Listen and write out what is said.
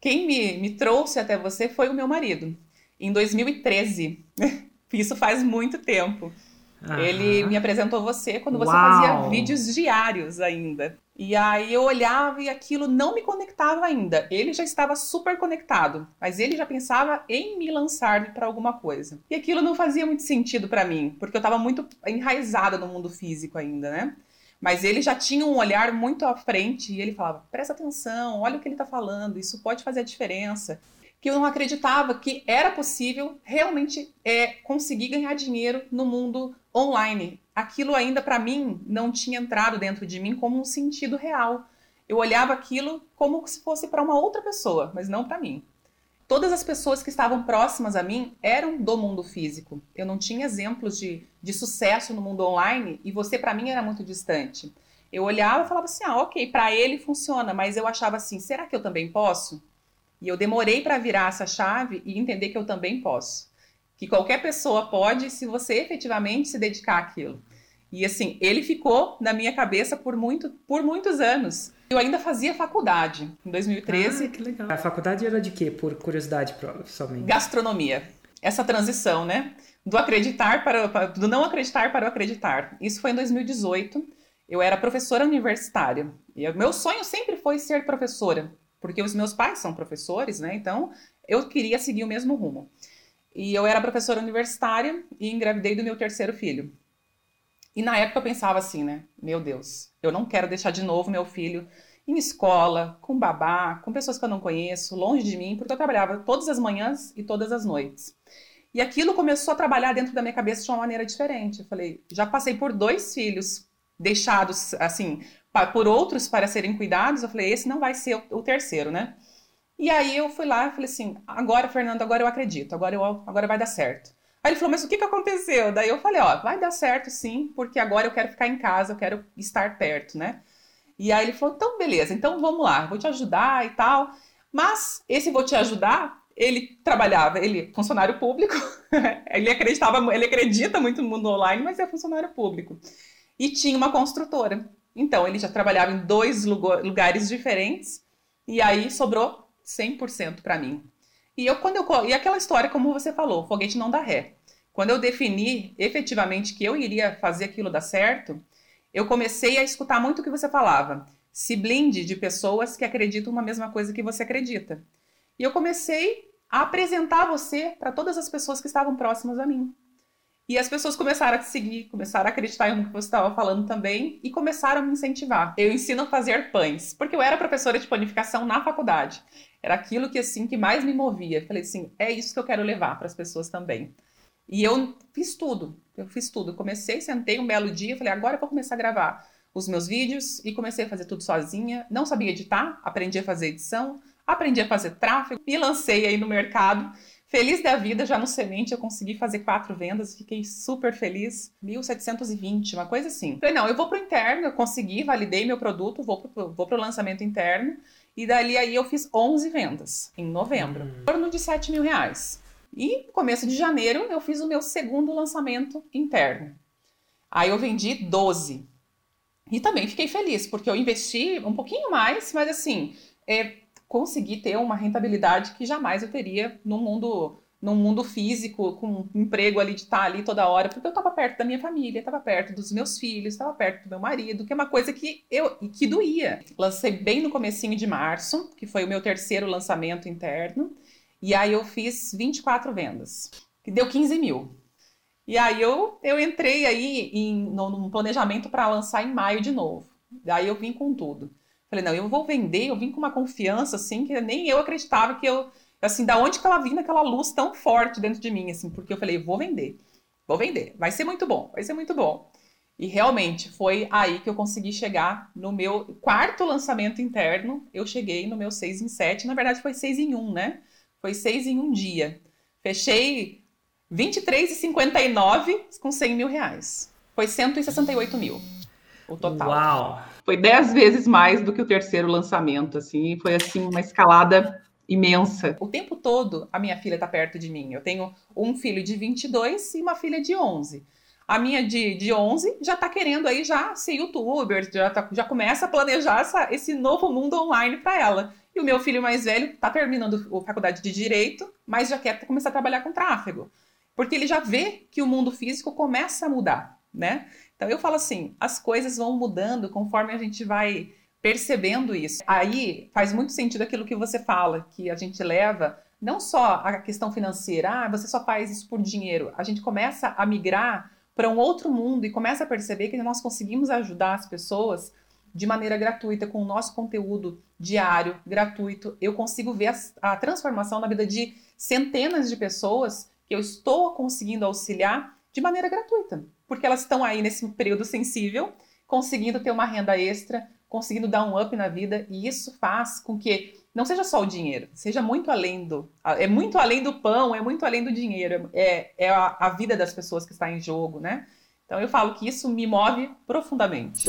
Quem me, me trouxe até você foi o meu marido, em 2013. Isso faz muito tempo. Ele me apresentou você quando você Uau. fazia vídeos diários ainda. E aí eu olhava e aquilo não me conectava ainda. Ele já estava super conectado, mas ele já pensava em me lançar para alguma coisa. E aquilo não fazia muito sentido para mim, porque eu estava muito enraizada no mundo físico ainda, né? Mas ele já tinha um olhar muito à frente e ele falava: presta atenção, olha o que ele está falando, isso pode fazer a diferença que eu não acreditava que era possível realmente é, conseguir ganhar dinheiro no mundo online. Aquilo ainda para mim não tinha entrado dentro de mim como um sentido real. Eu olhava aquilo como se fosse para uma outra pessoa, mas não para mim. Todas as pessoas que estavam próximas a mim eram do mundo físico. Eu não tinha exemplos de, de sucesso no mundo online e você para mim era muito distante. Eu olhava e falava assim: ah, ok, para ele funciona, mas eu achava assim: será que eu também posso? E eu demorei para virar essa chave e entender que eu também posso. Que qualquer pessoa pode se você efetivamente se dedicar àquilo. E assim, ele ficou na minha cabeça por, muito, por muitos anos. Eu ainda fazia faculdade, em 2013. Ah, que legal. A faculdade era de quê, por curiosidade somente? Gastronomia. Essa transição, né? Do acreditar para, do não acreditar para o acreditar. Isso foi em 2018. Eu era professora universitária. E o meu sonho sempre foi ser professora porque os meus pais são professores, né? Então eu queria seguir o mesmo rumo. E eu era professora universitária e engravidei do meu terceiro filho. E na época eu pensava assim, né? Meu Deus, eu não quero deixar de novo meu filho em escola, com babá, com pessoas que eu não conheço, longe de mim, porque eu trabalhava todas as manhãs e todas as noites. E aquilo começou a trabalhar dentro da minha cabeça de uma maneira diferente. Eu falei, já passei por dois filhos deixados assim por outros para serem cuidados, eu falei, esse não vai ser o terceiro, né? E aí eu fui lá e falei assim, agora, Fernando, agora eu acredito, agora, eu, agora vai dar certo. Aí ele falou, mas o que, que aconteceu? Daí eu falei, ó, vai dar certo sim, porque agora eu quero ficar em casa, eu quero estar perto, né? E aí ele falou, então beleza, então vamos lá, vou te ajudar e tal. Mas esse vou te ajudar, ele trabalhava, ele é funcionário público, ele acreditava, ele acredita muito no mundo online, mas é funcionário público. E tinha uma construtora. Então, ele já trabalhava em dois lugares diferentes e aí sobrou 100% para mim. E eu quando eu e aquela história como você falou, foguete não dá ré. Quando eu defini efetivamente que eu iria fazer aquilo dar certo, eu comecei a escutar muito o que você falava. Se blinde de pessoas que acreditam na mesma coisa que você acredita. E eu comecei a apresentar você para todas as pessoas que estavam próximas a mim. E as pessoas começaram a te seguir, começaram a acreditar no que você estava falando também e começaram a me incentivar. Eu ensino a fazer pães, porque eu era professora de panificação na faculdade. Era aquilo que assim que mais me movia. Falei assim, é isso que eu quero levar para as pessoas também. E eu fiz tudo. Eu fiz tudo. comecei, sentei um belo dia, falei, agora eu vou começar a gravar os meus vídeos e comecei a fazer tudo sozinha. Não sabia editar, aprendi a fazer edição, aprendi a fazer tráfego e lancei aí no mercado Feliz da vida, já no semente eu consegui fazer quatro vendas, fiquei super feliz. 1.720, uma coisa assim. Falei, não, eu vou pro interno, eu consegui, validei meu produto, vou pro, vou pro lançamento interno. E dali aí eu fiz 11 vendas em novembro, em torno de 7 mil reais. E no começo de janeiro eu fiz o meu segundo lançamento interno. Aí eu vendi 12. E também fiquei feliz, porque eu investi um pouquinho mais, mas assim, é, conseguir ter uma rentabilidade que jamais eu teria no mundo num mundo físico, com um emprego ali de estar ali toda hora, porque eu estava perto da minha família, estava perto dos meus filhos, estava perto do meu marido, que é uma coisa que eu que doía. Lancei bem no comecinho de março, que foi o meu terceiro lançamento interno, e aí eu fiz 24 vendas, que deu 15 mil. E aí eu, eu entrei aí em, num planejamento para lançar em maio de novo. Daí eu vim com tudo. Falei, não, eu vou vender, eu vim com uma confiança, assim, que nem eu acreditava que eu, assim, da onde que ela vinha aquela luz tão forte dentro de mim, assim, porque eu falei, vou vender, vou vender, vai ser muito bom, vai ser muito bom. E realmente foi aí que eu consegui chegar no meu quarto lançamento interno, eu cheguei no meu 6 em 7, na verdade foi 6 em 1, né? Foi 6 em um dia. Fechei 23,59 com 100 mil reais. Foi 168 mil o total. Uau! Foi dez vezes mais do que o terceiro lançamento, assim, foi assim uma escalada imensa. O tempo todo a minha filha está perto de mim. Eu tenho um filho de 22 e uma filha de 11. A minha de, de 11 já está querendo aí já ser youtuber, já, tá, já começa a planejar essa, esse novo mundo online para ela. E o meu filho mais velho está terminando a faculdade de Direito, mas já quer começar a trabalhar com tráfego. Porque ele já vê que o mundo físico começa a mudar, né? Então eu falo assim, as coisas vão mudando conforme a gente vai percebendo isso. Aí faz muito sentido aquilo que você fala, que a gente leva não só a questão financeira, ah, você só faz isso por dinheiro. A gente começa a migrar para um outro mundo e começa a perceber que nós conseguimos ajudar as pessoas de maneira gratuita com o nosso conteúdo diário, gratuito. Eu consigo ver a, a transformação na vida de centenas de pessoas que eu estou conseguindo auxiliar de maneira gratuita, porque elas estão aí nesse período sensível, conseguindo ter uma renda extra, conseguindo dar um up na vida, e isso faz com que não seja só o dinheiro, seja muito além do. É muito além do pão, é muito além do dinheiro, é, é a, a vida das pessoas que está em jogo, né? Então eu falo que isso me move profundamente.